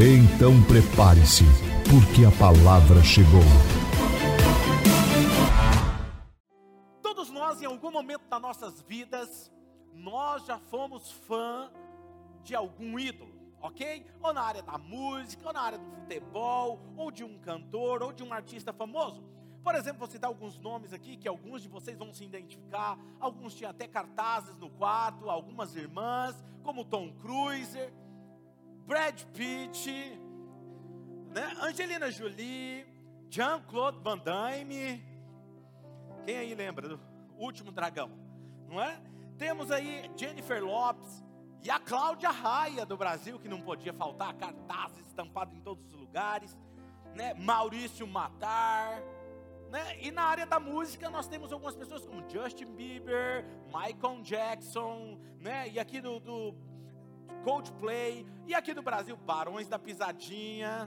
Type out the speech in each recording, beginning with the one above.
Então prepare-se, porque a palavra chegou. Todos nós, em algum momento das nossas vidas, nós já fomos fã de algum ídolo, ok? Ou na área da música, ou na área do futebol, ou de um cantor, ou de um artista famoso. Por exemplo, vou citar alguns nomes aqui que alguns de vocês vão se identificar. Alguns tinham até cartazes no quarto, algumas irmãs, como Tom Cruise Brad Pitt, né? Angelina Jolie, Jean-Claude Van Damme. Quem aí lembra do Último Dragão? Não é? Temos aí Jennifer Lopes e a Cláudia Raia do Brasil, que não podia faltar, cartazes estampados em todos os lugares, né? Maurício Matar, né? E na área da música nós temos algumas pessoas como Justin Bieber, Michael Jackson, né? E aqui do, do Coldplay, e aqui no Brasil, Barões da Pisadinha.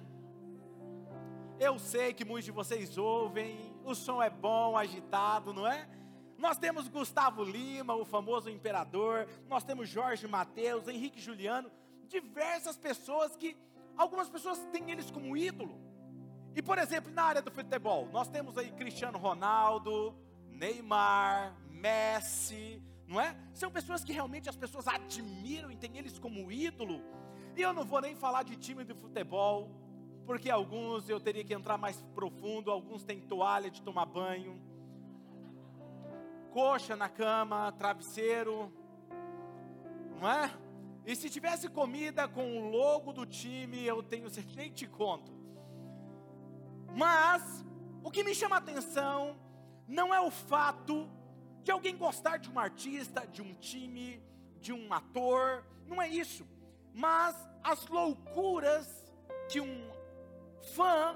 Eu sei que muitos de vocês ouvem, o som é bom, agitado, não é? Nós temos Gustavo Lima, o famoso imperador, nós temos Jorge Mateus, Henrique Juliano, diversas pessoas que, algumas pessoas têm eles como ídolo. E por exemplo, na área do futebol, nós temos aí Cristiano Ronaldo, Neymar, Messi, não é? São pessoas que realmente as pessoas admiram e têm eles como ídolo. E eu não vou nem falar de time de futebol, porque alguns eu teria que entrar mais profundo, alguns têm toalha de tomar banho, coxa na cama, travesseiro, não é? E se tivesse comida com o logo do time, eu tenho nem te conto. Mas o que me chama a atenção não é o fato de alguém gostar de um artista, de um time, de um ator, não é isso. Mas as loucuras que um fã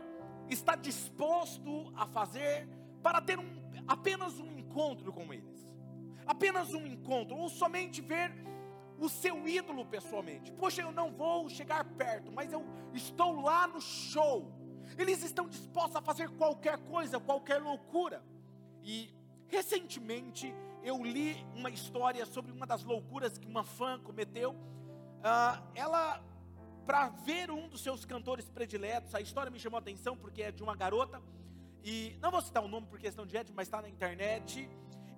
está disposto a fazer para ter um, apenas um encontro com eles. Apenas um encontro, ou somente ver o seu ídolo pessoalmente. Poxa, eu não vou chegar perto, mas eu estou lá no show. Eles estão dispostos a fazer qualquer coisa, qualquer loucura. E Recentemente eu li uma história sobre uma das loucuras que uma fã cometeu. Uh, ela, para ver um dos seus cantores prediletos, a história me chamou a atenção porque é de uma garota, e não vou citar o nome por questão de ética, mas está na internet.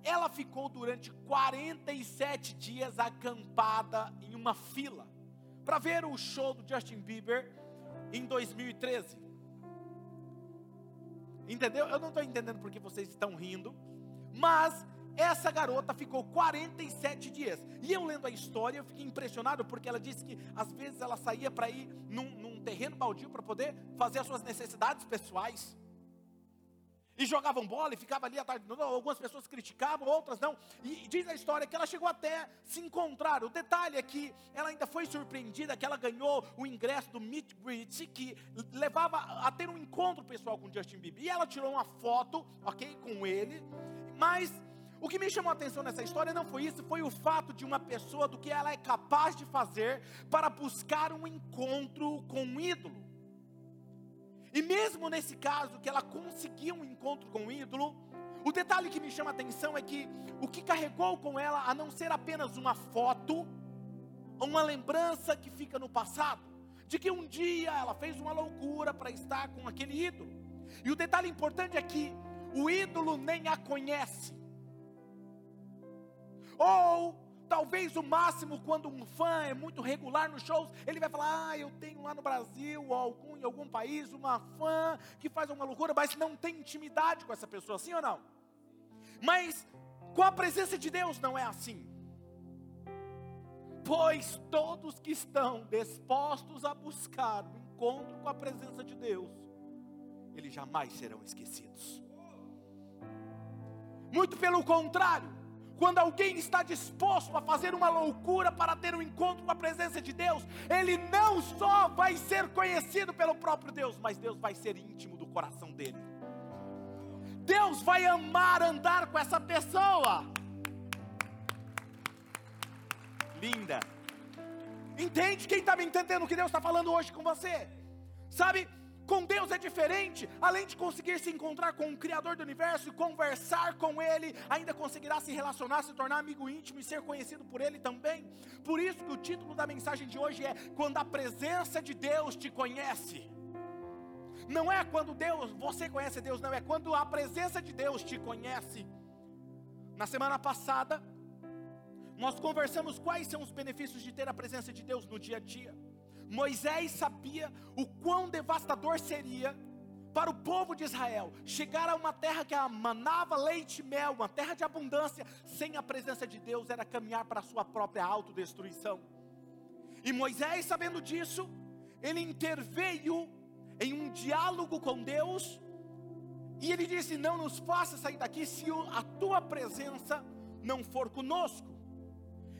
Ela ficou durante 47 dias acampada em uma fila para ver o show do Justin Bieber em 2013. Entendeu? Eu não estou entendendo porque vocês estão rindo. Mas essa garota ficou 47 dias. E eu lendo a história, eu fiquei impressionado porque ela disse que às vezes ela saía para ir num, num, terreno baldio para poder fazer as suas necessidades pessoais. E jogavam bola e ficava ali à tarde. Não, algumas pessoas criticavam, outras não. E diz a história que ela chegou até se encontrar. O detalhe é que ela ainda foi surpreendida que ela ganhou o ingresso do Meet Greet, que levava a ter um encontro pessoal com Justin Bieber. E ela tirou uma foto, ok, com ele. Mas o que me chamou a atenção nessa história não foi isso, foi o fato de uma pessoa do que ela é capaz de fazer para buscar um encontro com um ídolo. E mesmo nesse caso que ela conseguiu um encontro com o ídolo, o detalhe que me chama a atenção é que o que carregou com ela, a não ser apenas uma foto, uma lembrança que fica no passado, de que um dia ela fez uma loucura para estar com aquele ídolo. E o detalhe importante é que o ídolo nem a conhece. Ou talvez o máximo quando um fã é muito regular nos shows, ele vai falar: "Ah, eu tenho lá no Brasil ou algum em algum país uma fã que faz uma loucura, mas não tem intimidade com essa pessoa, sim ou não?" Mas com a presença de Deus não é assim. Pois todos que estão dispostos a buscar o encontro com a presença de Deus, eles jamais serão esquecidos. Muito pelo contrário, Quando alguém está disposto a fazer uma loucura para ter um encontro com a presença de Deus, ele não só vai ser conhecido pelo próprio Deus, mas Deus vai ser íntimo do coração dele. Deus vai amar andar com essa pessoa. Linda. Entende? Quem está me entendendo o que Deus está falando hoje com você? Sabe? Com Deus é diferente, além de conseguir se encontrar com o Criador do universo e conversar com Ele, ainda conseguirá se relacionar, se tornar amigo íntimo e ser conhecido por Ele também. Por isso que o título da mensagem de hoje é: Quando a presença de Deus te conhece. Não é quando Deus, você conhece Deus, não, é quando a presença de Deus te conhece. Na semana passada, nós conversamos quais são os benefícios de ter a presença de Deus no dia a dia. Moisés sabia o quão devastador seria para o povo de Israel chegar a uma terra que manava leite e mel, uma terra de abundância, sem a presença de Deus, era caminhar para a sua própria autodestruição. E Moisés, sabendo disso, ele interveio em um diálogo com Deus, e ele disse: Não nos faça sair daqui se a tua presença não for conosco.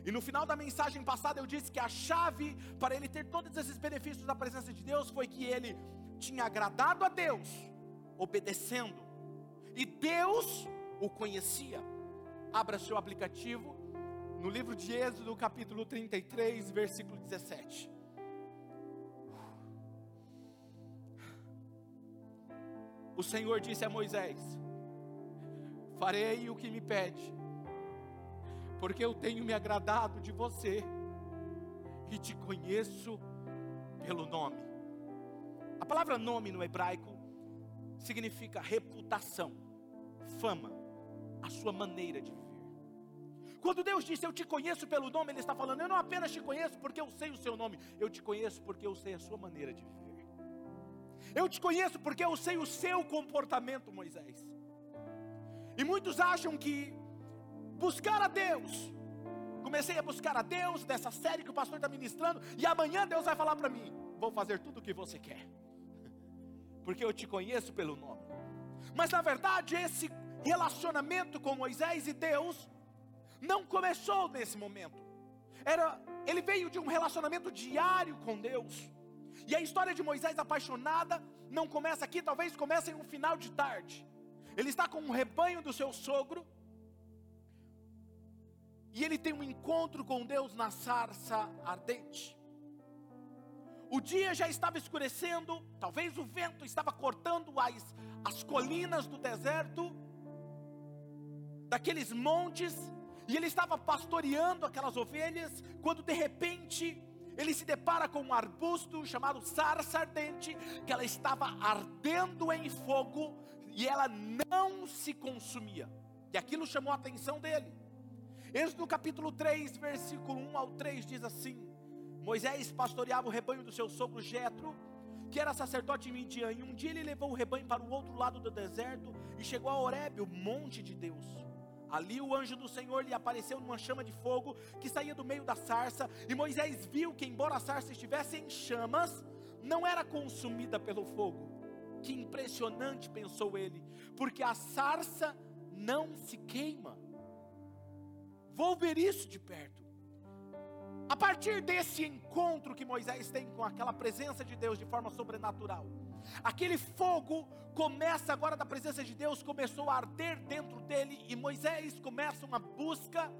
E no final da mensagem passada eu disse que a chave para ele ter todos esses benefícios da presença de Deus foi que ele tinha agradado a Deus, obedecendo, e Deus o conhecia. Abra seu aplicativo no livro de Êxodo, capítulo 33, versículo 17. O Senhor disse a Moisés: Farei o que me pede porque eu tenho me agradado de você e te conheço pelo nome. A palavra nome no hebraico significa reputação, fama, a sua maneira de viver. Quando Deus disse eu te conheço pelo nome, Ele está falando, eu não apenas te conheço porque eu sei o seu nome, eu te conheço porque eu sei a sua maneira de viver. Eu te conheço porque eu sei o seu comportamento, Moisés. E muitos acham que buscar a Deus. Comecei a buscar a Deus nessa série que o pastor está ministrando, e amanhã Deus vai falar para mim: vou fazer tudo o que você quer, porque eu te conheço pelo nome. Mas na verdade, esse relacionamento com Moisés e Deus não começou nesse momento. Era, ele veio de um relacionamento diário com Deus. E a história de Moisés apaixonada não começa aqui, talvez comece em um final de tarde. Ele está com um rebanho do seu sogro, e ele tem um encontro com Deus na sarça ardente. O dia já estava escurecendo, talvez o vento estava cortando as, as colinas do deserto, daqueles montes, e ele estava pastoreando aquelas ovelhas, quando de repente ele se depara com um arbusto chamado sarça ardente, que ela estava ardendo em fogo e ela não se consumia. E aquilo chamou a atenção dele. Êxodo capítulo 3, versículo 1 ao 3 diz assim: Moisés pastoreava o rebanho do seu sogro Jetro, que era sacerdote em Midian, e um dia ele levou o rebanho para o outro lado do deserto e chegou a Horebe, o monte de Deus. Ali o anjo do Senhor lhe apareceu numa chama de fogo que saía do meio da sarça, e Moisés viu que, embora a sarça estivesse em chamas, não era consumida pelo fogo. Que impressionante, pensou ele, porque a sarça não se queima. Vou ver isso de perto. A partir desse encontro que Moisés tem com aquela presença de Deus de forma sobrenatural, aquele fogo começa agora da presença de Deus, começou a arder dentro dele, e Moisés começa uma busca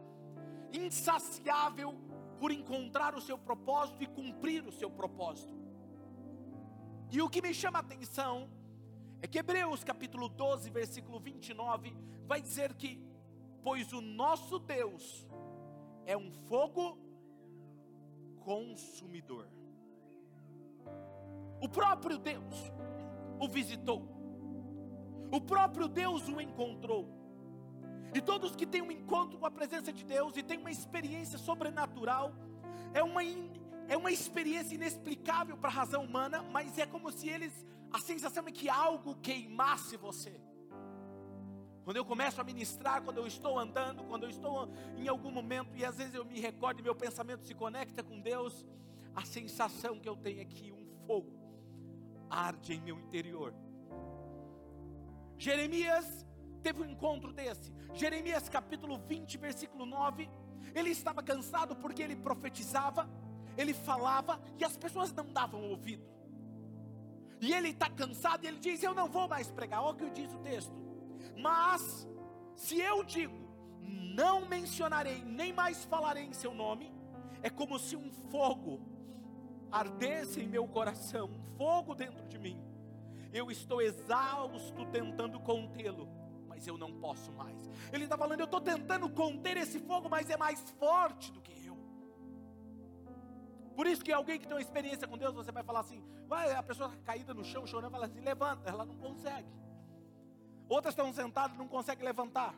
insaciável por encontrar o seu propósito e cumprir o seu propósito. E o que me chama a atenção é que Hebreus capítulo 12, versículo 29, vai dizer que pois o nosso Deus é um fogo consumidor. O próprio Deus o visitou, o próprio Deus o encontrou. E todos que têm um encontro com a presença de Deus e têm uma experiência sobrenatural, é uma, é uma experiência inexplicável para a razão humana, mas é como se eles, a sensação é que algo queimasse você. Quando eu começo a ministrar, quando eu estou andando, quando eu estou em algum momento e às vezes eu me recordo e meu pensamento se conecta com Deus, a sensação que eu tenho é que um fogo arde em meu interior. Jeremias teve um encontro desse. Jeremias capítulo 20, versículo 9. Ele estava cansado porque ele profetizava, ele falava e as pessoas não davam ouvido. E ele está cansado e ele diz: Eu não vou mais pregar. Olha o que diz o texto. Mas, se eu digo, não mencionarei, nem mais falarei em seu nome, é como se um fogo ardesse em meu coração, um fogo dentro de mim. Eu estou exausto tentando contê-lo, mas eu não posso mais. Ele está falando, eu estou tentando conter esse fogo, mas é mais forte do que eu. Por isso que alguém que tem uma experiência com Deus, você vai falar assim, vai, a pessoa caída no chão, chorando, fala assim, levanta, ela não consegue. Outras estão sentadas, não conseguem levantar.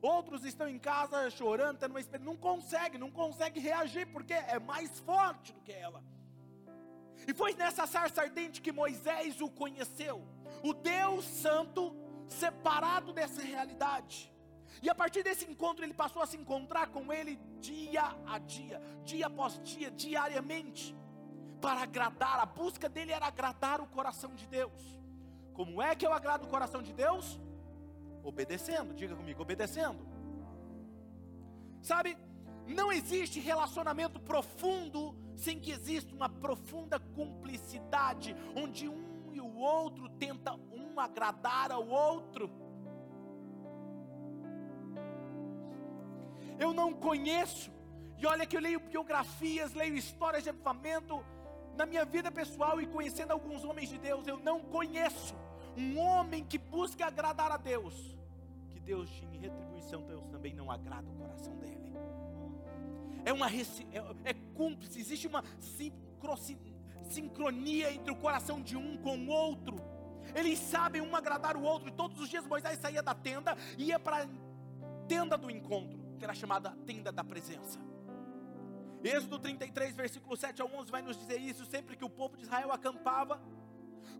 Outros estão em casa chorando, tendo uma experiência, não consegue, não consegue reagir, porque é mais forte do que ela. E foi nessa sarça ardente que Moisés o conheceu, o Deus Santo separado dessa realidade. E a partir desse encontro ele passou a se encontrar com ele dia a dia, dia após dia, diariamente, para agradar. A busca dele era agradar o coração de Deus. Como é que eu agrado o coração de Deus? Obedecendo, diga comigo, obedecendo. Sabe, não existe relacionamento profundo sem que exista uma profunda cumplicidade, onde um e o outro tenta um agradar ao outro. Eu não conheço, e olha que eu leio biografias, leio histórias de avivamento, na minha vida pessoal e conhecendo alguns homens de Deus, eu não conheço um homem que busca agradar a Deus, que Deus em retribuição Deus também não agrada o coração dele. É uma é, é cúmplice, existe uma sincronia entre o coração de um com o outro. Eles sabem um agradar o outro. E todos os dias Moisés saía da tenda e ia para a tenda do encontro, que era chamada tenda da presença. Êxodo 33, versículo 7 ao 11 vai nos dizer isso. Sempre que o povo de Israel acampava,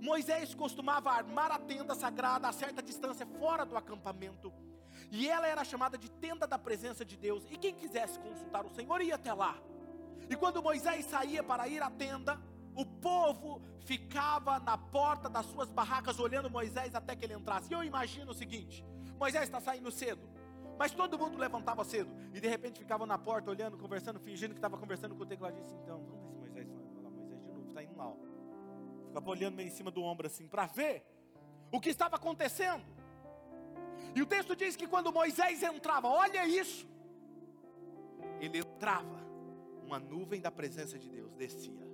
Moisés costumava armar a tenda sagrada a certa distância fora do acampamento. E ela era chamada de tenda da presença de Deus. E quem quisesse consultar o Senhor ia até lá. E quando Moisés saía para ir à tenda, o povo ficava na porta das suas barracas olhando Moisés até que ele entrasse. E eu imagino o seguinte: Moisés está saindo cedo, mas todo mundo levantava cedo e de repente ficava na porta olhando, conversando, fingindo que estava conversando com o tecladista. Então, vamos ver se Moisés fala. Moisés de novo, está indo mal ficava olhando meio em cima do ombro assim, para ver o que estava acontecendo. E o texto diz que quando Moisés entrava, olha isso, ele entrava, uma nuvem da presença de Deus descia,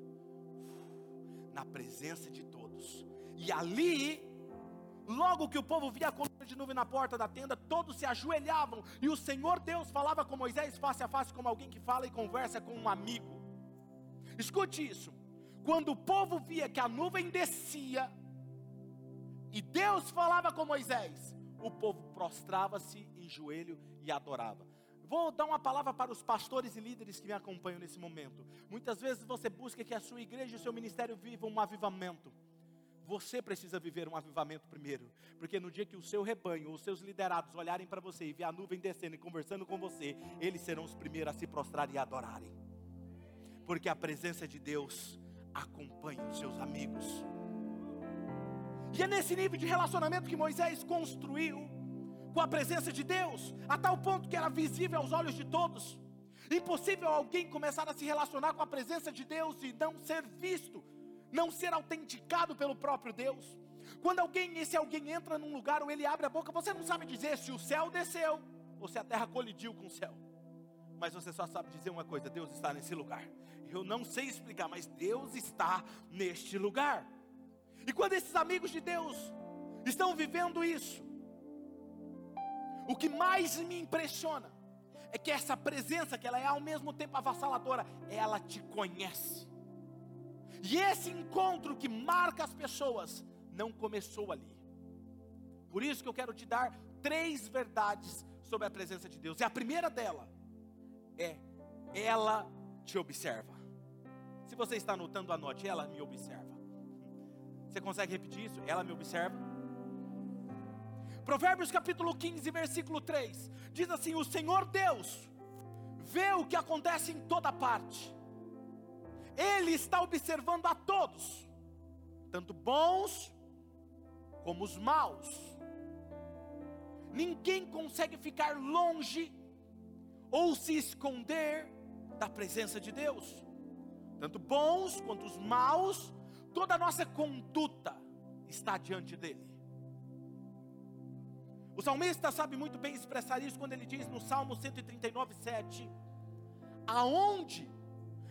na presença de todos, e ali, logo que o povo via a coluna de nuvem na porta da tenda, todos se ajoelhavam, e o Senhor Deus falava com Moisés face a face, como alguém que fala e conversa com um amigo. Escute isso. Quando o povo via que a nuvem descia e Deus falava com Moisés, o povo prostrava-se em joelho e adorava. Vou dar uma palavra para os pastores e líderes que me acompanham nesse momento. Muitas vezes você busca que a sua igreja e o seu ministério vivam um avivamento. Você precisa viver um avivamento primeiro, porque no dia que o seu rebanho, os seus liderados olharem para você e ver a nuvem descendo e conversando com você, eles serão os primeiros a se prostrar e adorarem. Porque a presença de Deus acompanhe os seus amigos. E é nesse nível de relacionamento que Moisés construiu com a presença de Deus, a tal ponto que era visível aos olhos de todos. Impossível alguém começar a se relacionar com a presença de Deus e não ser visto, não ser autenticado pelo próprio Deus. Quando alguém, esse alguém entra num lugar ou ele abre a boca, você não sabe dizer se o céu desceu ou se a terra colidiu com o céu. Mas você só sabe dizer uma coisa: Deus está nesse lugar. Eu não sei explicar, mas Deus está neste lugar. E quando esses amigos de Deus estão vivendo isso, o que mais me impressiona é que essa presença, que ela é ao mesmo tempo avassaladora, ela te conhece. E esse encontro que marca as pessoas não começou ali. Por isso que eu quero te dar três verdades sobre a presença de Deus. E a primeira dela é: ela te observa. Se você está anotando, anote, ela me observa. Você consegue repetir isso? Ela me observa. Provérbios capítulo 15, versículo 3 diz assim: O Senhor Deus vê o que acontece em toda parte, Ele está observando a todos, tanto bons como os maus. ninguém consegue ficar longe ou se esconder da presença de Deus. Tanto bons quanto os maus, toda a nossa conduta está diante dele. O salmista sabe muito bem expressar isso quando ele diz no Salmo 139, 7: Aonde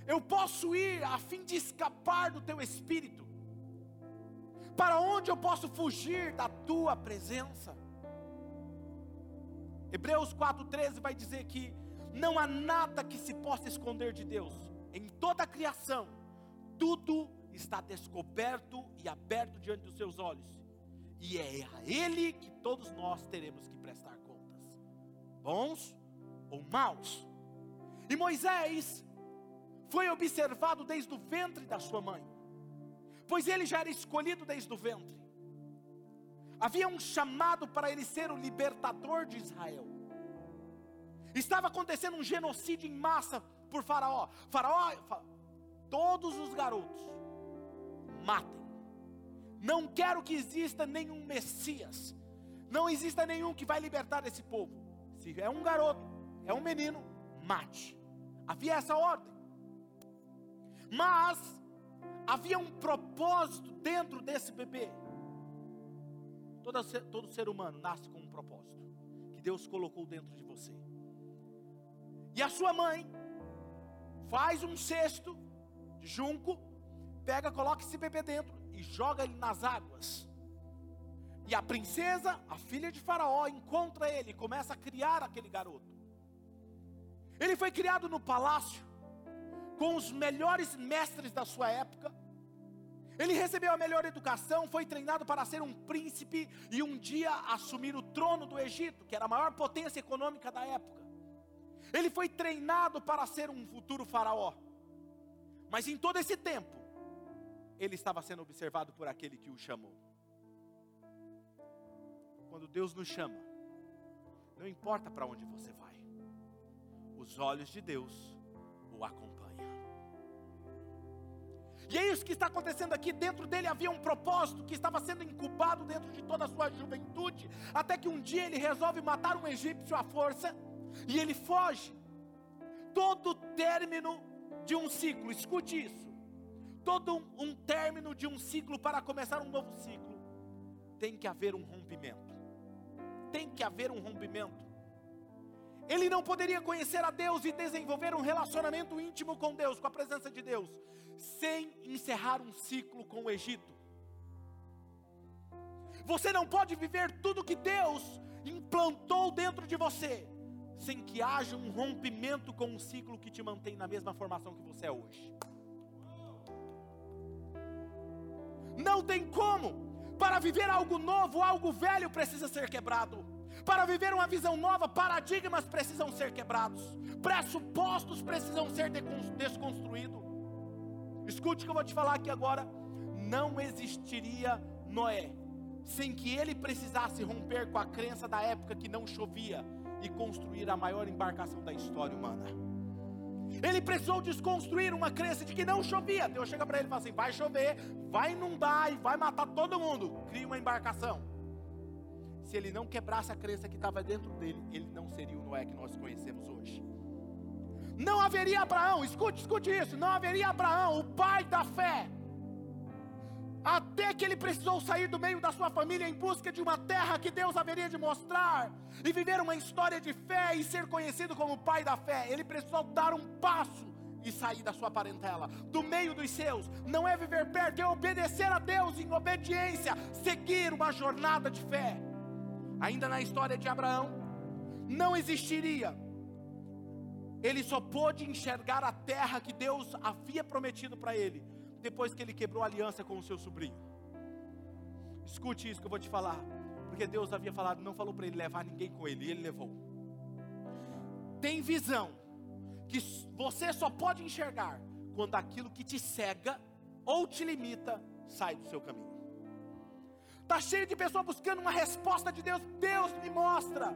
eu posso ir a fim de escapar do teu espírito? Para onde eu posso fugir da tua presença? Hebreus 4,13 vai dizer que não há nada que se possa esconder de Deus, em toda a criação, tudo está descoberto e aberto diante dos seus olhos, e é a Ele que todos nós teremos que prestar contas, bons ou maus. E Moisés foi observado desde o ventre da sua mãe, pois ele já era escolhido desde o ventre. Havia um chamado para ele ser o libertador de Israel. Estava acontecendo um genocídio em massa por Faraó. Faraó, todos os garotos, matem. Não quero que exista nenhum Messias. Não exista nenhum que vai libertar esse povo. Se é um garoto, é um menino, mate. Havia essa ordem. Mas havia um propósito dentro desse bebê. Todo ser, todo ser humano nasce com um propósito que Deus colocou dentro de você. E a sua mãe faz um cesto de junco, pega, coloca esse bebê dentro e joga ele nas águas. E a princesa, a filha de Faraó, encontra ele e começa a criar aquele garoto. Ele foi criado no palácio, com os melhores mestres da sua época. Ele recebeu a melhor educação, foi treinado para ser um príncipe e um dia assumir o trono do Egito, que era a maior potência econômica da época. Ele foi treinado para ser um futuro faraó. Mas em todo esse tempo, ele estava sendo observado por aquele que o chamou. Quando Deus nos chama, não importa para onde você vai, os olhos de Deus o acompanham. E é isso que está acontecendo aqui. Dentro dele havia um propósito que estava sendo incubado dentro de toda a sua juventude, até que um dia ele resolve matar um egípcio à força e ele foge. Todo término de um ciclo, escute isso. Todo um, um término de um ciclo para começar um novo ciclo, tem que haver um rompimento. Tem que haver um rompimento. Ele não poderia conhecer a Deus e desenvolver um relacionamento íntimo com Deus, com a presença de Deus, sem encerrar um ciclo com o Egito. Você não pode viver tudo que Deus implantou dentro de você, sem que haja um rompimento com um ciclo que te mantém na mesma formação que você é hoje. Não tem como. Para viver algo novo, algo velho precisa ser quebrado. Para viver uma visão nova, paradigmas precisam ser quebrados, pressupostos precisam ser desconstruídos. Escute o que eu vou te falar aqui agora. Não existiria Noé sem que ele precisasse romper com a crença da época que não chovia e construir a maior embarcação da história humana. Ele precisou desconstruir uma crença de que não chovia. Deus chega para ele e fala assim: vai chover, vai inundar e vai matar todo mundo. Cria uma embarcação. Se ele não quebrasse a crença que estava dentro dele, ele não seria o Noé que nós conhecemos hoje. Não haveria Abraão, escute, escute isso, não haveria Abraão, o pai da fé, até que ele precisou sair do meio da sua família em busca de uma terra que Deus haveria de mostrar, e viver uma história de fé e ser conhecido como pai da fé, ele precisou dar um passo e sair da sua parentela, do meio dos seus, não é viver perto, é obedecer a Deus em obediência, seguir uma jornada de fé. Ainda na história de Abraão, não existiria ele só pôde enxergar a terra que Deus havia prometido para ele, depois que ele quebrou a aliança com o seu sobrinho. Escute isso que eu vou te falar, porque Deus havia falado, não falou para ele levar ninguém com ele, e ele levou. Tem visão que você só pode enxergar quando aquilo que te cega ou te limita sai do seu caminho. Está cheio de pessoas buscando uma resposta de Deus. Deus me mostra.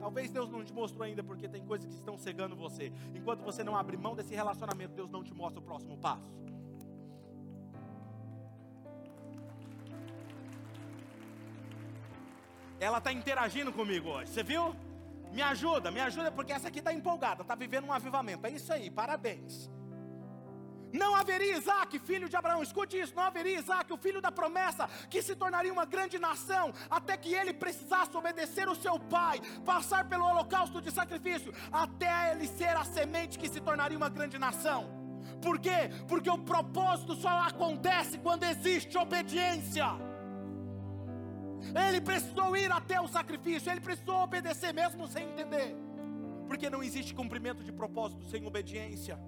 Talvez Deus não te mostrou ainda porque tem coisas que estão cegando você. Enquanto você não abre mão desse relacionamento, Deus não te mostra o próximo passo. Ela está interagindo comigo hoje, você viu? Me ajuda, me ajuda, porque essa aqui está empolgada, está vivendo um avivamento. É isso aí, parabéns. Não haveria Isaac, filho de Abraão, escute isso: não haveria Isaac, o filho da promessa, que se tornaria uma grande nação, até que ele precisasse obedecer o seu pai, passar pelo holocausto de sacrifício, até ele ser a semente que se tornaria uma grande nação. Por quê? Porque o propósito só acontece quando existe obediência. Ele precisou ir até o sacrifício, ele precisou obedecer mesmo sem entender. Porque não existe cumprimento de propósito sem obediência.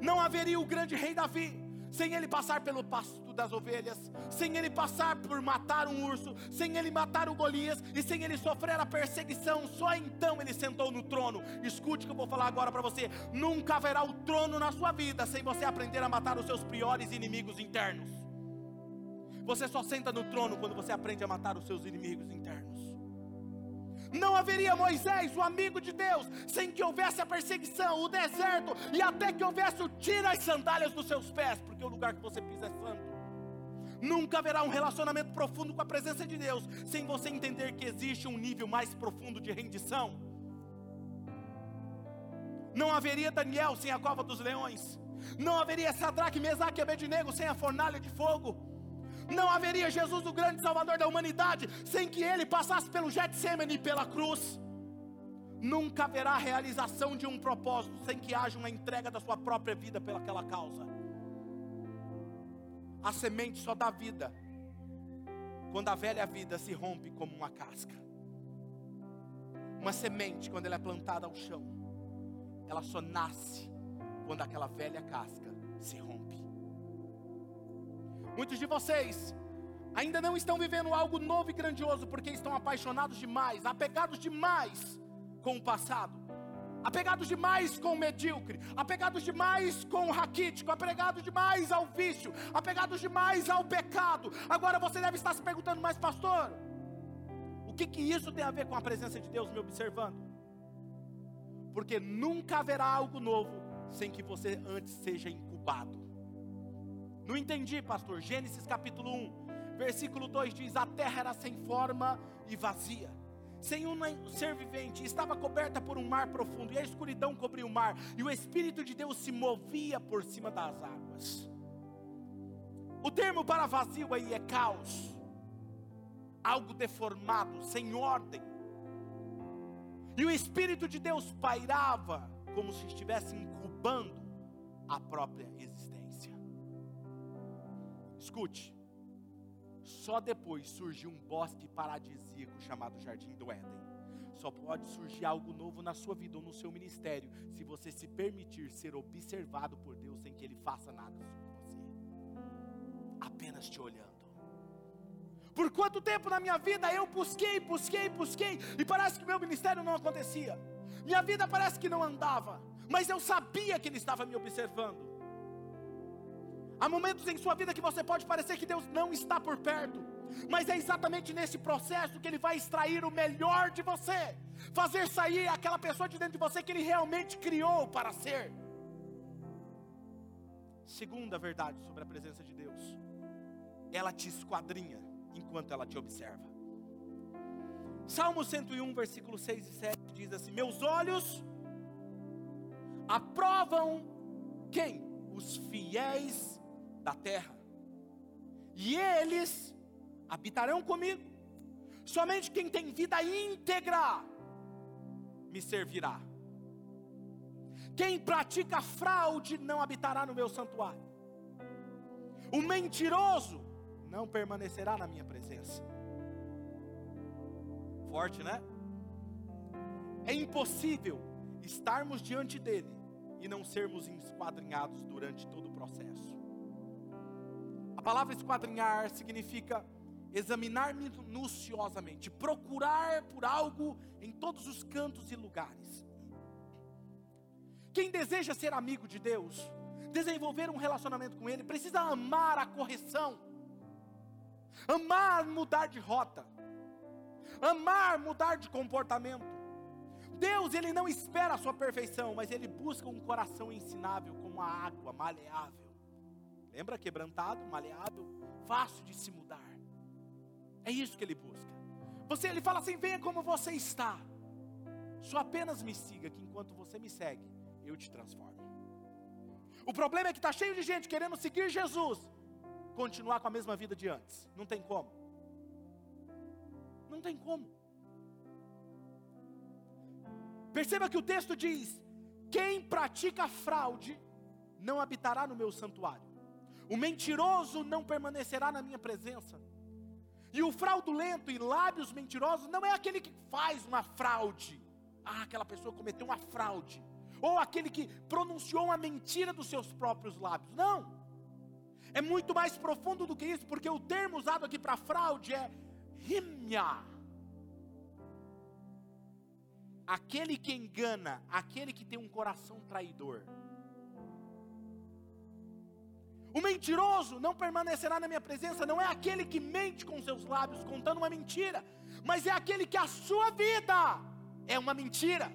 Não haveria o grande rei Davi sem ele passar pelo pasto das ovelhas, sem ele passar por matar um urso, sem ele matar o Golias e sem ele sofrer a perseguição, só então ele sentou no trono. Escute o que eu vou falar agora para você: nunca haverá o trono na sua vida sem você aprender a matar os seus piores inimigos internos. Você só senta no trono quando você aprende a matar os seus inimigos internos. Não haveria Moisés, o amigo de Deus, sem que houvesse a perseguição, o deserto, e até que houvesse o tira as sandálias dos seus pés, porque o lugar que você pisa é santo. Nunca haverá um relacionamento profundo com a presença de Deus, sem você entender que existe um nível mais profundo de rendição. Não haveria Daniel sem a cova dos leões. Não haveria Sadraque, Mesaque e Abednego sem a fornalha de fogo. Não haveria Jesus, o grande Salvador da humanidade, sem que ele passasse pelo Getsemane e pela cruz. Nunca haverá realização de um propósito sem que haja uma entrega da sua própria vida pelaquela causa. A semente só dá vida quando a velha vida se rompe como uma casca. Uma semente, quando ela é plantada ao chão, ela só nasce quando aquela velha casca se rompe. Muitos de vocês ainda não estão vivendo algo novo e grandioso porque estão apaixonados demais, apegados demais com o passado, apegados demais com o medíocre, apegados demais com o raquítico, apegados demais ao vício, apegados demais ao pecado. Agora você deve estar se perguntando, mas pastor, o que que isso tem a ver com a presença de Deus me observando? Porque nunca haverá algo novo sem que você antes seja incubado. Não entendi, pastor. Gênesis capítulo 1, versículo 2 diz: A terra era sem forma e vazia, sem um ser vivente, estava coberta por um mar profundo, e a escuridão cobria o mar, e o Espírito de Deus se movia por cima das águas. O termo para vazio aí é caos, algo deformado, sem ordem. E o Espírito de Deus pairava como se estivesse incubando a própria existência. Escute, só depois surgiu um bosque paradisíaco chamado Jardim do Éden. Só pode surgir algo novo na sua vida ou no seu ministério se você se permitir ser observado por Deus sem que Ele faça nada sobre você, apenas te olhando. Por quanto tempo na minha vida eu busquei, busquei, busquei, e parece que meu ministério não acontecia, minha vida parece que não andava, mas eu sabia que Ele estava me observando. Há momentos em sua vida que você pode parecer que Deus não está por perto, mas é exatamente nesse processo que Ele vai extrair o melhor de você, fazer sair aquela pessoa de dentro de você que Ele realmente criou para ser. Segunda verdade sobre a presença de Deus, ela te esquadrinha enquanto ela te observa. Salmo 101, versículo 6 e 7 diz assim: Meus olhos aprovam quem? Os fiéis da terra, e eles habitarão comigo. Somente quem tem vida íntegra me servirá. Quem pratica fraude não habitará no meu santuário. O mentiroso não permanecerá na minha presença. Forte, né? É impossível estarmos diante dele e não sermos esquadrinhados durante todo o processo. Palavra esquadrinhar significa examinar minuciosamente, procurar por algo em todos os cantos e lugares. Quem deseja ser amigo de Deus, desenvolver um relacionamento com Ele, precisa amar a correção, amar mudar de rota, amar mudar de comportamento. Deus, Ele não espera a sua perfeição, mas Ele busca um coração ensinável como a água maleável. Lembra? Quebrantado, maleável, fácil de se mudar. É isso que ele busca. Você, ele fala assim: venha como você está. Só apenas me siga, que enquanto você me segue, eu te transformo. O problema é que está cheio de gente querendo seguir Jesus, continuar com a mesma vida de antes. Não tem como. Não tem como. Perceba que o texto diz: quem pratica fraude não habitará no meu santuário. O mentiroso não permanecerá na minha presença. E o fraudulento e lábios mentirosos não é aquele que faz uma fraude. Ah, aquela pessoa cometeu uma fraude. Ou aquele que pronunciou uma mentira dos seus próprios lábios. Não. É muito mais profundo do que isso, porque o termo usado aqui para fraude é rimia. Aquele que engana, aquele que tem um coração traidor. O mentiroso não permanecerá na minha presença, não é aquele que mente com seus lábios contando uma mentira, mas é aquele que a sua vida é uma mentira.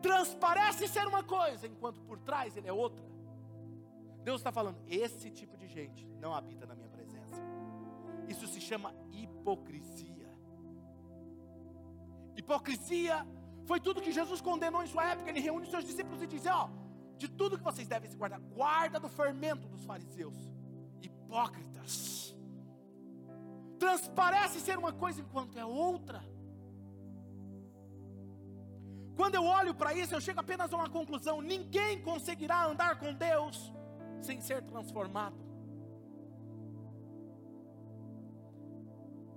Transparece ser uma coisa, enquanto por trás ele é outra. Deus está falando, esse tipo de gente não habita na minha presença. Isso se chama hipocrisia. Hipocrisia foi tudo que Jesus condenou em sua época. Ele reúne seus discípulos e diz: Ó, de tudo que vocês devem se guardar, guarda do fermento dos fariseus, hipócritas. Transparece ser uma coisa enquanto é outra. Quando eu olho para isso, eu chego apenas a uma conclusão: ninguém conseguirá andar com Deus sem ser transformado.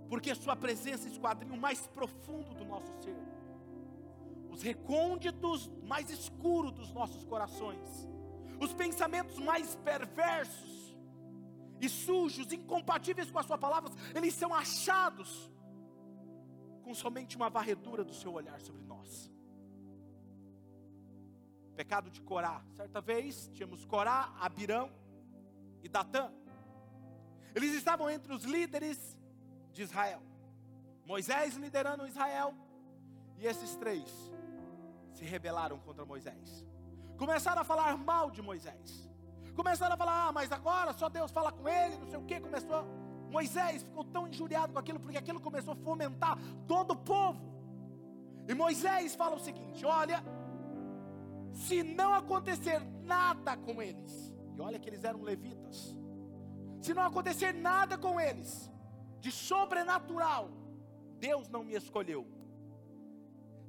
Porque Sua presença esquadrinha o mais profundo do nosso ser, os recônditos mais escuros dos nossos corações, os pensamentos mais perversos e sujos, incompatíveis com a Sua palavra, eles são achados com somente uma varredura do Seu olhar sobre nós pecado de Corá. Certa vez tínhamos Corá, Abirão e Datã. Eles estavam entre os líderes de Israel. Moisés liderando Israel. E esses três se rebelaram contra Moisés. Começaram a falar mal de Moisés. Começaram a falar, ah, mas agora só Deus fala com ele, não sei o que. Começou. Moisés ficou tão injuriado com aquilo, porque aquilo começou a fomentar todo o povo. E Moisés fala o seguinte: olha, se não acontecer nada com eles, e olha que eles eram levitas, se não acontecer nada com eles, de sobrenatural, Deus não me escolheu.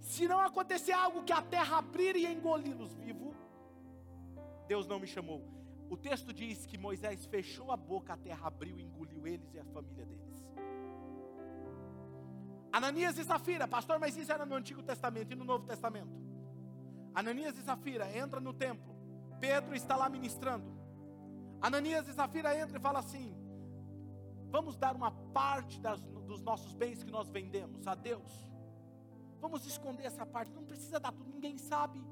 Se não acontecer algo que a terra abrir e engoli-los vivo, Deus não me chamou. O texto diz que Moisés fechou a boca, a terra abriu e engoliu eles e a família deles. Ananias e Safira, pastor, mas isso era no Antigo Testamento e no Novo Testamento. Ananias e Safira entra no templo. Pedro está lá ministrando. Ananias e Safira entra e fala assim: Vamos dar uma parte das, dos nossos bens que nós vendemos a Deus. Vamos esconder essa parte. Não precisa dar tudo, ninguém sabe.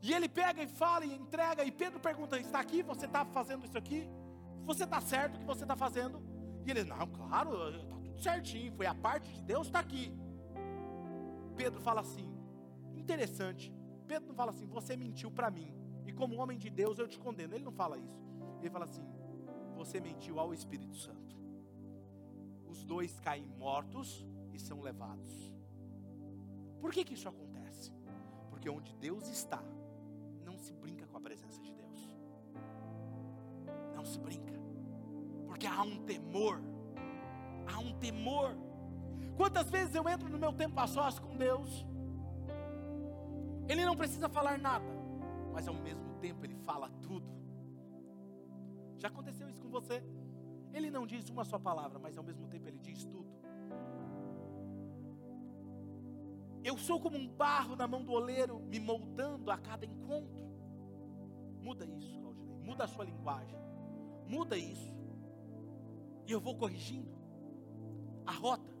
E ele pega e fala e entrega. E Pedro pergunta: Está aqui? Você está fazendo isso aqui? Você está certo o que você está fazendo? E ele: Não, claro, está tudo certinho. Foi a parte de Deus, está aqui. Pedro fala assim: Interessante. Pedro não fala assim, você mentiu para mim. E como homem de Deus eu te condeno. Ele não fala isso. Ele fala assim, você mentiu ao Espírito Santo. Os dois caem mortos e são levados. Por que, que isso acontece? Porque onde Deus está, não se brinca com a presença de Deus. Não se brinca. Porque há um temor. Há um temor. Quantas vezes eu entro no meu tempo a sós com Deus? Ele não precisa falar nada, mas ao mesmo tempo ele fala tudo. Já aconteceu isso com você? Ele não diz uma só palavra, mas ao mesmo tempo ele diz tudo. Eu sou como um barro na mão do oleiro, me moldando a cada encontro. Muda isso, Claudinei. Muda a sua linguagem. Muda isso. E eu vou corrigindo a rota.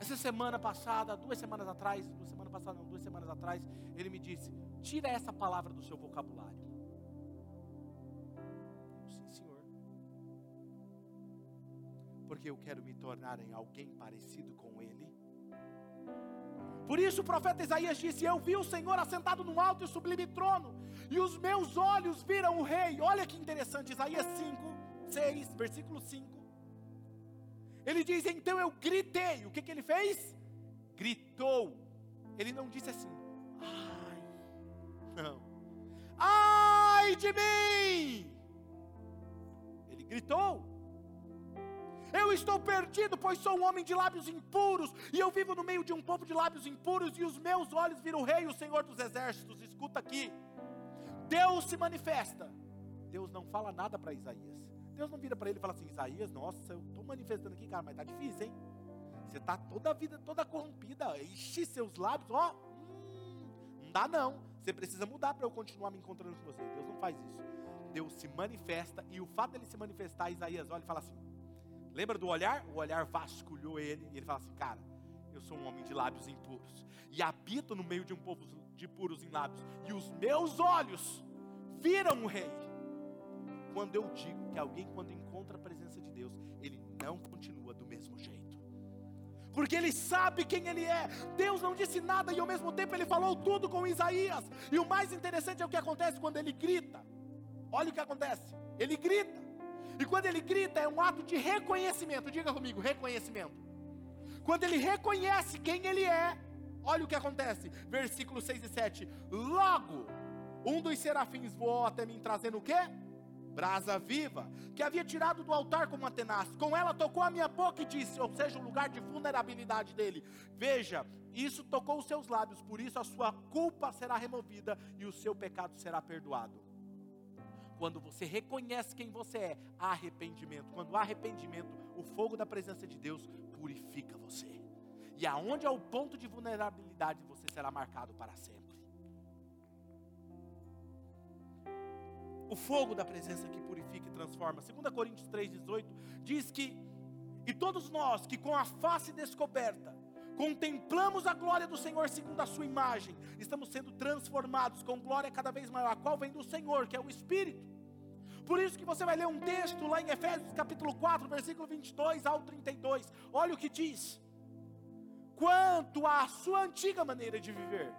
Essa semana passada, duas semanas atrás, duas semanas passadas, não, duas semanas atrás, ele me disse: tira essa palavra do seu vocabulário. Porque eu quero me tornar em alguém parecido com ele. Por isso o profeta Isaías disse: Eu vi o Senhor assentado no alto e sublime trono, e os meus olhos viram o rei. Olha que interessante, Isaías 5, 6, versículo 5. Ele diz: Então eu gritei. O que, que ele fez? Gritou. Ele não disse assim, ai, não, ai de mim. Ele gritou. Eu estou perdido, pois sou um homem de lábios impuros, e eu vivo no meio de um povo de lábios impuros, e os meus olhos viram o Rei, o Senhor dos Exércitos. Escuta aqui. Deus se manifesta. Deus não fala nada para Isaías. Deus não vira para ele e fala assim: Isaías, nossa, eu estou manifestando aqui, cara, mas tá difícil, hein? Você está toda a vida toda corrompida. Enche seus lábios, ó. Hum, não dá não. Você precisa mudar para eu continuar me encontrando com você. Deus não faz isso. Deus se manifesta e o fato dele se manifestar, Isaías olha e fala assim: Lembra do olhar? O olhar vasculhou ele e ele fala assim: Cara, eu sou um homem de lábios impuros e habito no meio de um povo de puros em lábios, e os meus olhos viram o rei quando eu digo que alguém, quando encontra a presença de Deus, ele não continua do mesmo jeito. Porque ele sabe quem ele é. Deus não disse nada e ao mesmo tempo ele falou tudo com Isaías. E o mais interessante é o que acontece quando ele grita. Olha o que acontece. Ele grita. E quando ele grita é um ato de reconhecimento. Diga comigo, reconhecimento. Quando ele reconhece quem ele é, olha o que acontece. Versículos 6 e 7. Logo, um dos serafins voou até mim trazendo o quê? brasa viva, que havia tirado do altar como uma tenaz. Com ela tocou a minha boca e disse, ou seja, o lugar de vulnerabilidade dele: Veja, isso tocou os seus lábios, por isso a sua culpa será removida e o seu pecado será perdoado. Quando você reconhece quem você é, há arrependimento. Quando há arrependimento, o fogo da presença de Deus purifica você. E aonde é o ponto de vulnerabilidade, você será marcado para sempre. o fogo da presença que purifica e transforma. 2 Coríntios 3,18 diz que, e todos nós que com a face descoberta, contemplamos a glória do Senhor segundo a sua imagem, estamos sendo transformados com glória cada vez maior, a qual vem do Senhor, que é o Espírito. Por isso que você vai ler um texto lá em Efésios capítulo 4, versículo 22 ao 32. Olha o que diz: Quanto à sua antiga maneira de viver,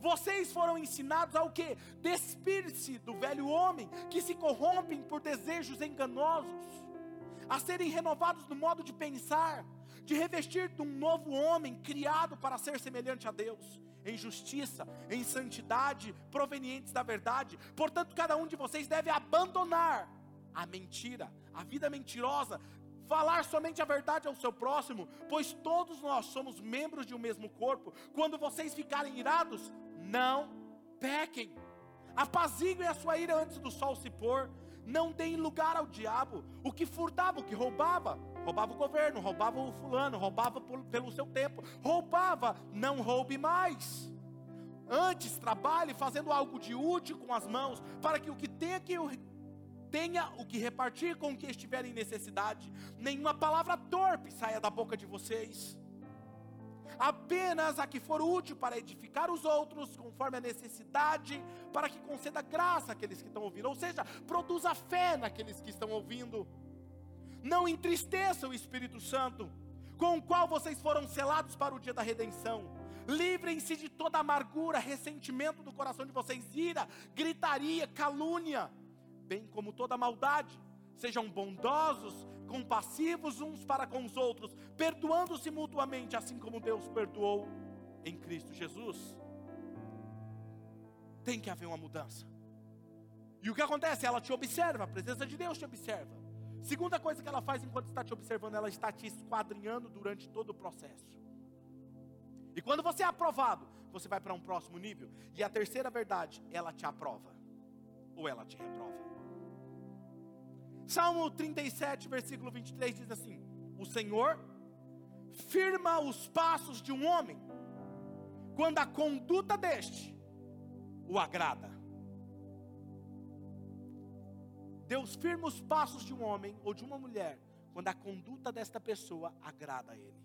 vocês foram ensinados ao que? Despir-se do velho homem que se corrompem por desejos enganosos, a serem renovados no modo de pensar, de revestir de um novo homem criado para ser semelhante a Deus, em justiça, em santidade, provenientes da verdade. Portanto, cada um de vocês deve abandonar a mentira, a vida mentirosa, falar somente a verdade ao seu próximo, pois todos nós somos membros de um mesmo corpo. Quando vocês ficarem irados, não pequem. Apaziguem a sua ira antes do sol se pôr. Não deem lugar ao diabo. O que furtava, o que roubava, roubava o governo, roubava o fulano, roubava por, pelo seu tempo. Roubava, não roube mais. Antes, trabalhe fazendo algo de útil com as mãos, para que o que tenha que tenha o que repartir com o que estiver em necessidade. Nenhuma palavra torpe saia da boca de vocês apenas a que for útil para edificar os outros, conforme a necessidade, para que conceda graça àqueles que estão ouvindo, ou seja, produza fé naqueles que estão ouvindo. Não entristeça o Espírito Santo, com o qual vocês foram selados para o dia da redenção. Livrem-se de toda amargura, ressentimento do coração de vocês, ira, gritaria, calúnia, bem como toda maldade. Sejam bondosos, compassivos uns para com os outros, perdoando-se mutuamente, assim como Deus perdoou em Cristo Jesus. Tem que haver uma mudança. E o que acontece? Ela te observa, a presença de Deus te observa. Segunda coisa que ela faz enquanto está te observando, ela está te esquadrinhando durante todo o processo. E quando você é aprovado, você vai para um próximo nível. E a terceira verdade, ela te aprova. Ou ela te reprova. Salmo 37, versículo 23 diz assim: O Senhor firma os passos de um homem, quando a conduta deste o agrada. Deus firma os passos de um homem ou de uma mulher, quando a conduta desta pessoa agrada a Ele.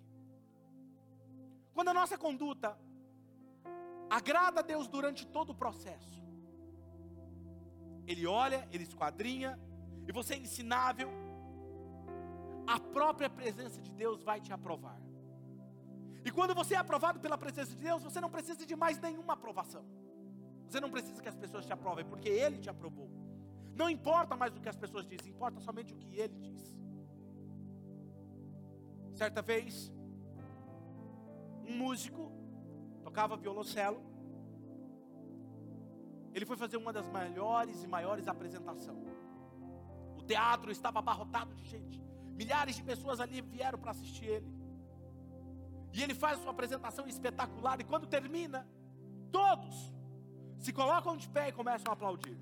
Quando a nossa conduta agrada a Deus durante todo o processo, Ele olha, Ele esquadrinha, e você é ensinável, a própria presença de Deus vai te aprovar. E quando você é aprovado pela presença de Deus, você não precisa de mais nenhuma aprovação. Você não precisa que as pessoas te aprovem, porque Ele te aprovou. Não importa mais o que as pessoas dizem, importa somente o que ele diz. Certa vez, um músico tocava violoncelo. Ele foi fazer uma das melhores e maiores apresentações. O teatro estava abarrotado de gente. Milhares de pessoas ali vieram para assistir ele. E ele faz sua apresentação espetacular. E quando termina, todos se colocam de pé e começam a aplaudir.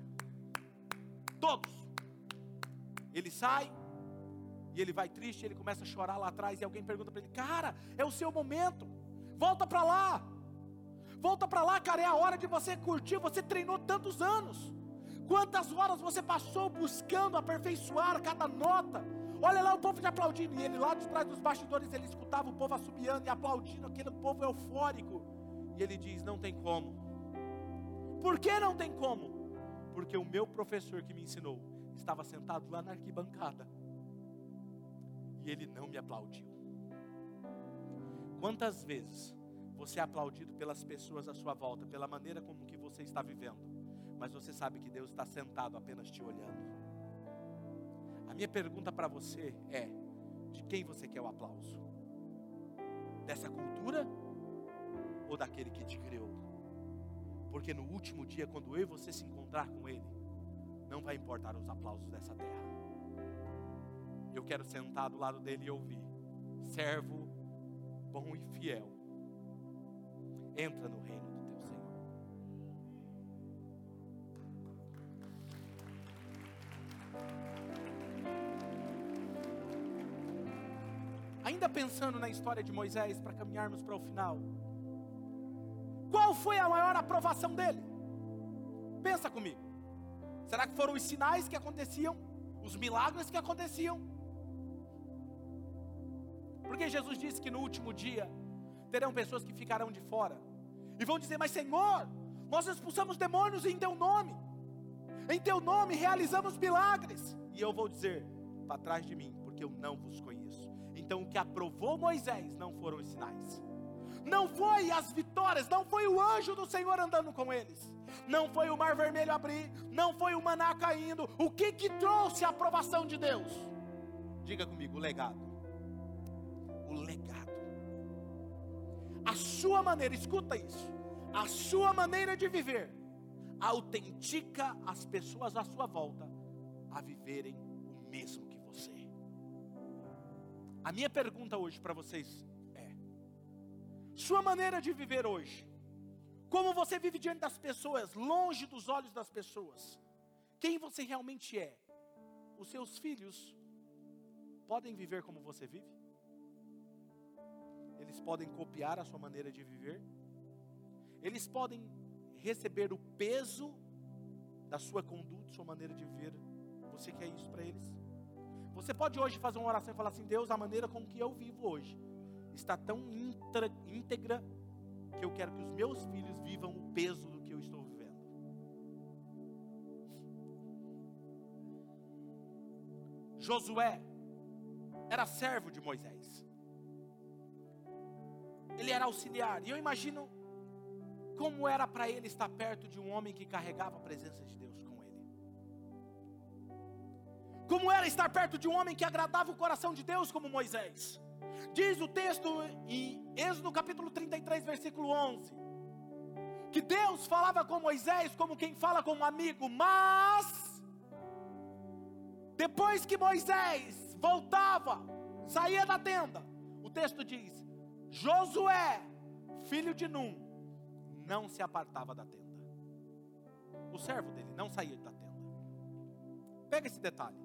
Todos. Ele sai e ele vai triste, ele começa a chorar lá atrás e alguém pergunta para ele: "Cara, é o seu momento. Volta para lá. Volta para lá, cara, é a hora de você curtir. Você treinou tantos anos. Quantas horas você passou buscando aperfeiçoar cada nota? Olha lá o povo te aplaudindo. E ele lá de trás dos bastidores, ele escutava o povo assobiando e aplaudindo, aquele povo eufórico. E ele diz: Não tem como. Por que não tem como? Porque o meu professor que me ensinou estava sentado lá na arquibancada. E ele não me aplaudiu. Quantas vezes você é aplaudido pelas pessoas à sua volta, pela maneira como que você está vivendo, mas você sabe que Deus está sentado apenas te olhando. A minha pergunta para você é: de quem você quer o aplauso? Dessa cultura ou daquele que te criou? Porque no último dia, quando eu e você se encontrar com Ele, não vai importar os aplausos dessa terra. Eu quero sentar do lado dele e ouvir: servo bom e fiel, entra no reino ainda pensando na história de Moisés, para caminharmos para o final, qual foi a maior aprovação dele? Pensa comigo. Será que foram os sinais que aconteciam? Os milagres que aconteciam? Porque Jesus disse que no último dia terão pessoas que ficarão de fora e vão dizer: Mas Senhor, nós expulsamos demônios em Teu nome, em Teu nome realizamos milagres. E eu vou dizer: Para trás de mim, porque eu não vos conheço. Então o que aprovou Moisés não foram os sinais. Não foi as vitórias, não foi o anjo do Senhor andando com eles. Não foi o mar vermelho abrir, não foi o maná caindo. O que que trouxe a aprovação de Deus? Diga comigo, o legado. O legado. A sua maneira, escuta isso. A sua maneira de viver autentica as pessoas à sua volta a viverem o mesmo que a minha pergunta hoje para vocês sua maneira de viver hoje, como você vive diante das pessoas, longe dos olhos das pessoas, quem você realmente é? Os seus filhos podem viver como você vive? Eles podem copiar a sua maneira de viver? Eles podem receber o peso da sua conduta, sua maneira de viver? Você quer isso para eles? Você pode hoje fazer uma oração e falar assim: Deus, a maneira com que eu vivo hoje está tão intra, íntegra que eu quero que os meus filhos vivam o peso do que eu estou vivendo. Josué era servo de Moisés. Ele era auxiliar. E eu imagino como era para ele estar perto de um homem que carregava a presença de Deus como era estar perto de um homem que agradava o coração de Deus como Moisés. Diz o texto em Êxodo capítulo 33, versículo 11, que Deus falava com Moisés como quem fala com um amigo, mas depois que Moisés voltava, saía da tenda, o texto diz: Josué, filho de Num, não se apartava da tenda. O servo dele não saía da tenda. Pega esse detalhe.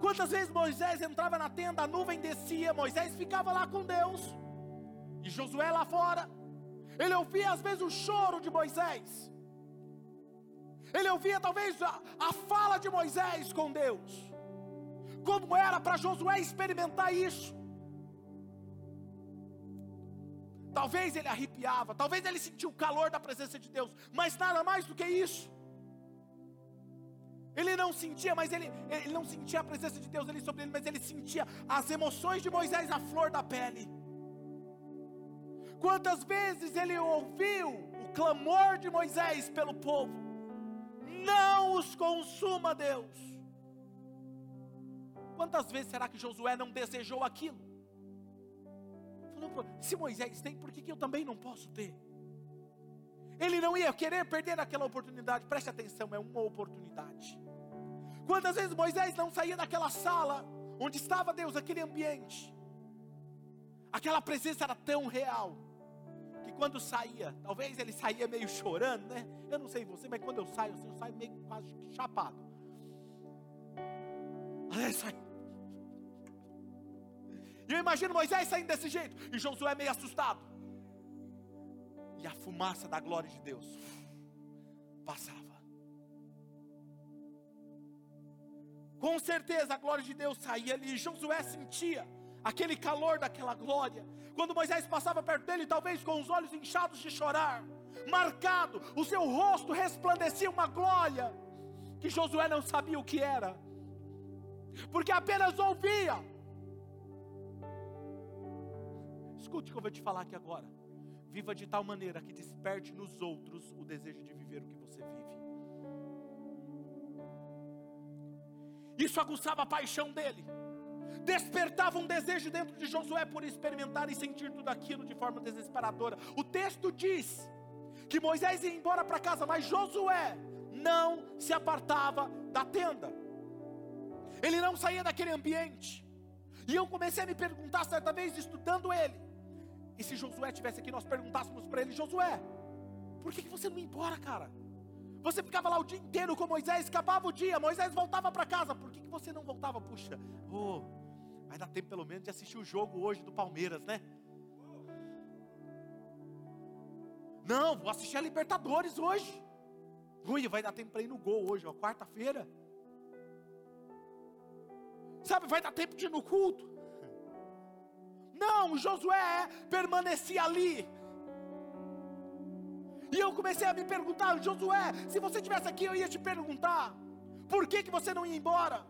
Quantas vezes Moisés entrava na tenda, a nuvem descia, Moisés ficava lá com Deus, e Josué lá fora. Ele ouvia às vezes o choro de Moisés, ele ouvia talvez a, a fala de Moisés com Deus. Como era para Josué experimentar isso? Talvez ele arrepiava, talvez ele sentia o calor da presença de Deus, mas nada mais do que isso. Ele não sentia, mas ele, ele não sentia a presença de Deus ali sobre ele, mas ele sentia as emoções de Moisés à flor da pele. Quantas vezes ele ouviu o clamor de Moisés pelo povo, não os consuma, Deus. Quantas vezes será que Josué não desejou aquilo? Falou, se Moisés tem, por que, que eu também não posso ter? Ele não ia querer perder aquela oportunidade, preste atenção, é uma oportunidade. Quantas vezes Moisés não saía daquela sala, onde estava Deus, aquele ambiente, aquela presença era tão real, que quando saía, talvez ele saía meio chorando, né? Eu não sei você, mas quando eu saio, assim, eu saio meio quase chapado. Aí sai. E eu imagino Moisés saindo desse jeito, e Josué meio assustado. E a fumaça da glória de Deus passava. Com certeza a glória de Deus saía ali, Josué sentia aquele calor daquela glória. Quando Moisés passava perto dele, talvez com os olhos inchados de chorar, marcado, o seu rosto resplandecia uma glória que Josué não sabia o que era, porque apenas ouvia. Escute o que eu vou te falar aqui agora. Viva de tal maneira que desperte nos outros o desejo de viver o que você vive. Isso aguçava a paixão dele despertava um desejo dentro de Josué por experimentar e sentir tudo aquilo de forma desesperadora. O texto diz que Moisés ia embora para casa, mas Josué não se apartava da tenda. Ele não saía daquele ambiente. E eu comecei a me perguntar certa vez, estudando ele. E se Josué tivesse aqui, nós perguntássemos para ele: Josué, por que, que você não ia embora, cara? Você ficava lá o dia inteiro com Moisés, acabava o dia, Moisés voltava para casa. Por que, que você não voltava? Puxa, oh, vai dar tempo pelo menos de assistir o jogo hoje do Palmeiras, né? Não, vou assistir a Libertadores hoje. Ui, vai dar tempo para ir no gol hoje, ó, quarta-feira. Sabe, vai dar tempo de ir no culto. Não, Josué permanecia ali. E eu comecei a me perguntar, Josué, se você estivesse aqui, eu ia te perguntar: por que, que você não ia embora?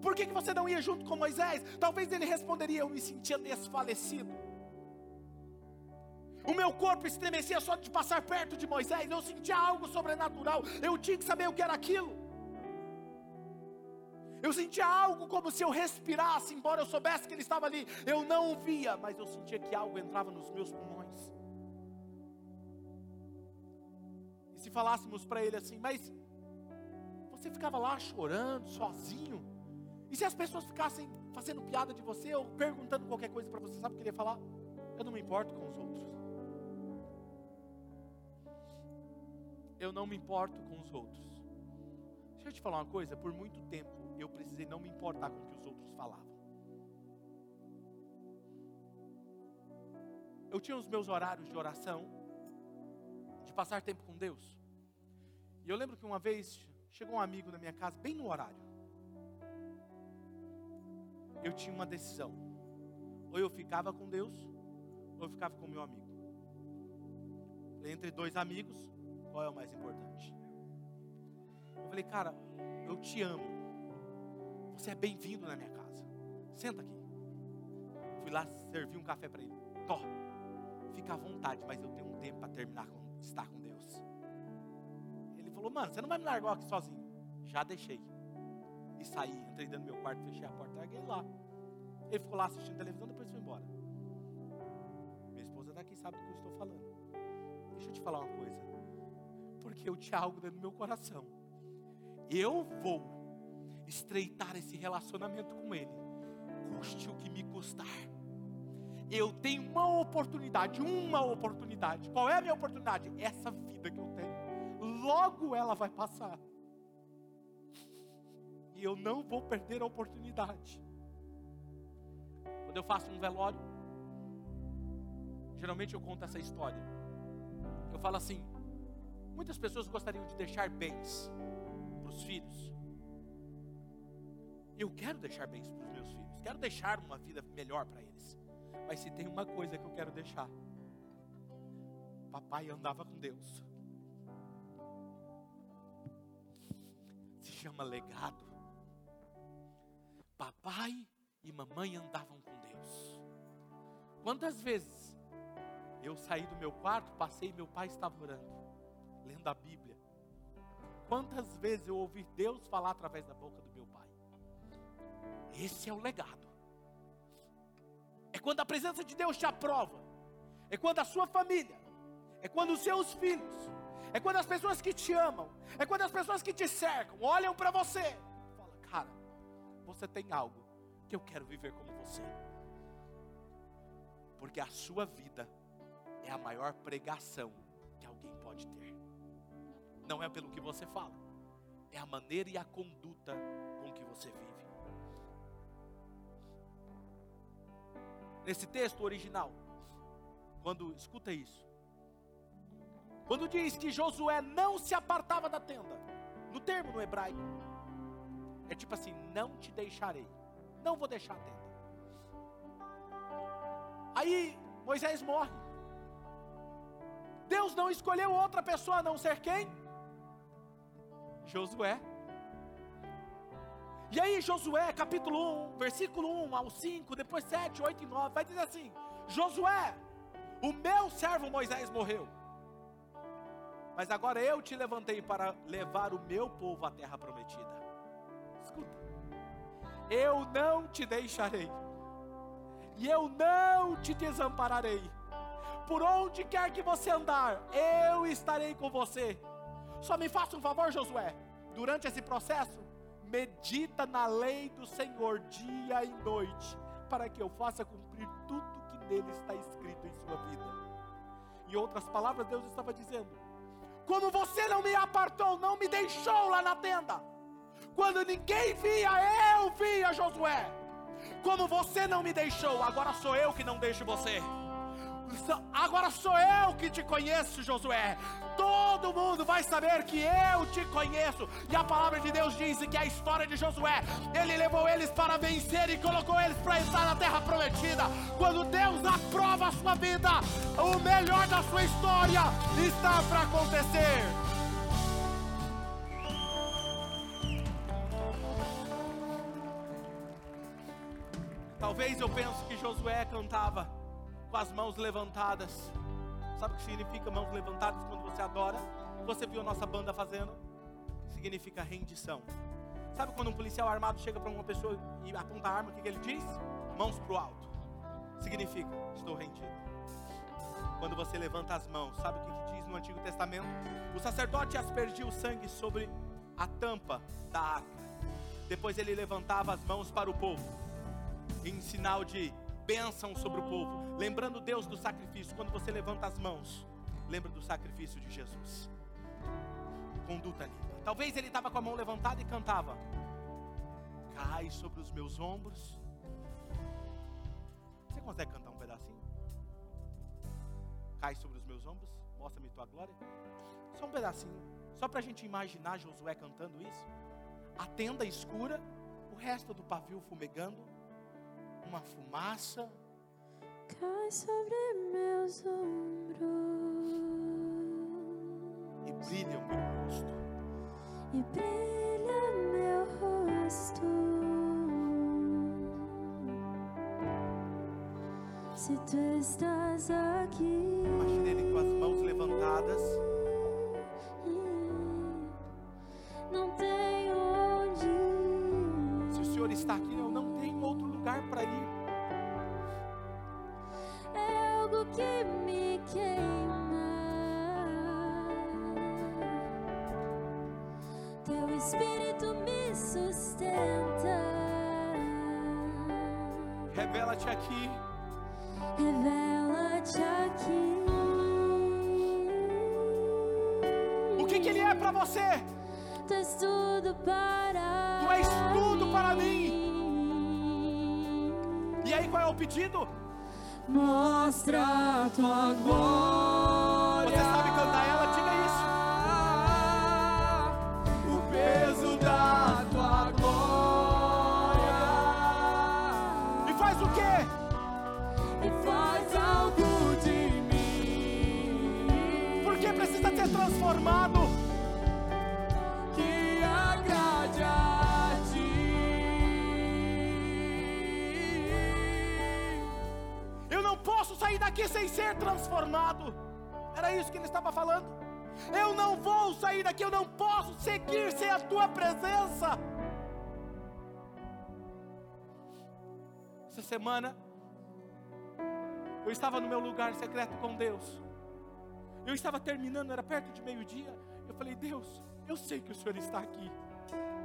Por que, que você não ia junto com Moisés? Talvez ele responderia: Eu me sentia desfalecido. O meu corpo estremecia só de passar perto de Moisés. Eu sentia algo sobrenatural. Eu tinha que saber o que era aquilo. Eu sentia algo como se eu respirasse, embora eu soubesse que ele estava ali. Eu não o via, mas eu sentia que algo entrava nos meus pulmões. E se falássemos para ele assim, mas você ficava lá chorando, sozinho? E se as pessoas ficassem fazendo piada de você ou perguntando qualquer coisa para você, sabe o que ele ia falar? Eu não me importo com os outros. Eu não me importo com os outros. Deixa eu te falar uma coisa, por muito tempo eu precisei não me importar com o que os outros falavam. Eu tinha os meus horários de oração, de passar tempo com Deus. E eu lembro que uma vez chegou um amigo na minha casa, bem no horário eu tinha uma decisão. Ou eu ficava com Deus, ou eu ficava com meu amigo. Entre dois amigos, qual é o mais importante? Eu falei, cara, eu te amo. Você é bem-vindo na minha casa. Senta aqui. Fui lá servir um café para ele. Tó, fica à vontade, mas eu tenho um tempo para terminar com, estar com Deus. Ele falou, mano, você não vai me largar aqui sozinho. Já deixei e saí, entrei dentro do meu quarto, fechei a porta, larguei lá. Ele ficou lá assistindo televisão, depois foi embora. Minha esposa está aqui, sabe do que eu estou falando. Deixa eu te falar uma coisa. Porque eu tinha algo dentro do meu coração. Eu vou estreitar esse relacionamento com Ele, custe o que me custar. Eu tenho uma oportunidade, uma oportunidade. Qual é a minha oportunidade? Essa vida que eu tenho. Logo ela vai passar e eu não vou perder a oportunidade. Quando eu faço um velório, geralmente eu conto essa história. Eu falo assim: muitas pessoas gostariam de deixar bens para os filhos. Eu quero deixar bens para os meus filhos, quero deixar uma vida melhor para eles. Mas se tem uma coisa que eu quero deixar, papai andava com Deus. Se chama legado. Papai e mamãe andavam com Deus. Quantas vezes eu saí do meu quarto, passei e meu pai estava orando, lendo a Bíblia, quantas vezes eu ouvi Deus falar através da boca do meu pai. Esse é o legado. É quando a presença de Deus te aprova. É quando a sua família, é quando os seus filhos, é quando as pessoas que te amam, é quando as pessoas que te cercam olham para você falam: "Cara, você tem algo que eu quero viver como você". Porque a sua vida é a maior pregação que alguém pode ter. Não é pelo que você fala, é a maneira e a conduta com que você vive. Nesse texto original, quando escuta isso, quando diz que Josué não se apartava da tenda, no termo no hebraico, é tipo assim: não te deixarei, não vou deixar a tenda. Aí Moisés morre. Deus não escolheu outra pessoa a não ser quem? Josué. E aí, Josué, capítulo 1, versículo 1 ao 5, depois 7, 8 e 9, vai dizer assim: Josué, o meu servo Moisés morreu, mas agora eu te levantei para levar o meu povo à terra prometida. Escuta, eu não te deixarei e eu não te desampararei. Por onde quer que você andar, eu estarei com você. Só me faça um favor, Josué. Durante esse processo, medita na lei do Senhor dia e noite, para que eu faça cumprir tudo que nele está escrito em sua vida. Em outras palavras, Deus estava dizendo: como você não me apartou, não me deixou lá na tenda, quando ninguém via, eu via Josué. Como você não me deixou, agora sou eu que não deixo você. Agora sou eu que te conheço, Josué. Todo mundo vai saber que eu te conheço. E a palavra de Deus diz que a história de Josué, ele levou eles para vencer e colocou eles para entrar na terra prometida. Quando Deus aprova a sua vida, o melhor da sua história está para acontecer. Talvez eu pense que Josué cantava com as mãos levantadas. Sabe o que significa mãos levantadas quando você adora? Você viu a nossa banda fazendo? Significa rendição. Sabe quando um policial armado chega para uma pessoa e aponta a arma, o que, que ele diz? Mãos para o alto. Significa, estou rendido. Quando você levanta as mãos, sabe o que, que diz no Antigo Testamento? O sacerdote aspergia o sangue sobre a tampa da arca. Depois ele levantava as mãos para o povo em sinal de bênção sobre o povo, lembrando Deus do sacrifício. Quando você levanta as mãos, lembra do sacrifício de Jesus. Conduta limpa. Talvez ele estava com a mão levantada e cantava: Cai sobre os meus ombros. Você consegue cantar um pedacinho? Cai sobre os meus ombros, mostra-me tua glória. Só um pedacinho, só para a gente imaginar Josué cantando isso. A tenda escura, o resto do pavio fumegando uma fumaça. Cai sobre meus ombros e brilha o meu rosto. E brilha meu rosto. Se tu estás aqui. Imagine ele com as mãos levantadas. Sair daqui sem ser transformado. Era isso que ele estava falando. Eu não vou sair daqui, eu não posso seguir sem a tua presença. Essa semana, eu estava no meu lugar secreto com Deus. Eu estava terminando, era perto de meio-dia. Eu falei, Deus, eu sei que o Senhor está aqui.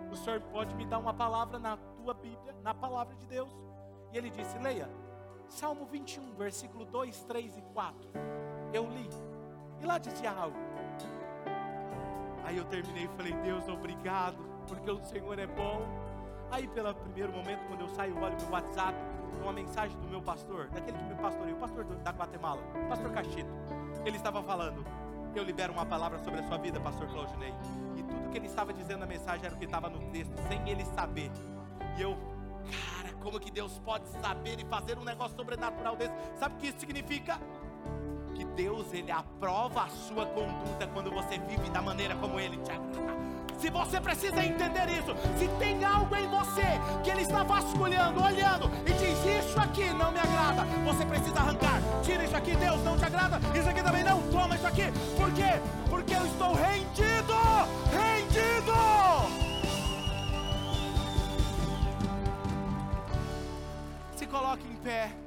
O Senhor pode me dar uma palavra na tua Bíblia, na palavra de Deus. E ele disse: Leia, Salmo 21, versículo 2, 3 e 4. Eu li. E lá dizia algo. Aí eu terminei e falei: Deus, obrigado, porque o Senhor é bom. Aí, pelo primeiro momento, quando eu saio, olho meu WhatsApp, uma mensagem do meu pastor, daquele que me pastoreou, o pastor da Guatemala, pastor Cachito. Ele estava falando: Eu libero uma palavra sobre a sua vida, pastor Claudinei. E tudo que ele estava dizendo na mensagem era o que estava no texto, sem ele saber. E eu, cara, como que Deus pode saber e fazer um negócio sobrenatural desse? Sabe o que isso significa? Que Deus, Ele aprova a sua conduta quando você vive da maneira como Ele te agrada. Se você precisa entender isso, se tem algo em você que Ele está vasculhando, olhando e diz: Isso aqui não me agrada, você precisa arrancar. Tira isso aqui, Deus não te agrada, isso aqui também não, toma isso aqui. Por quê? Porque eu estou rendido, rendido. Coloque em pé.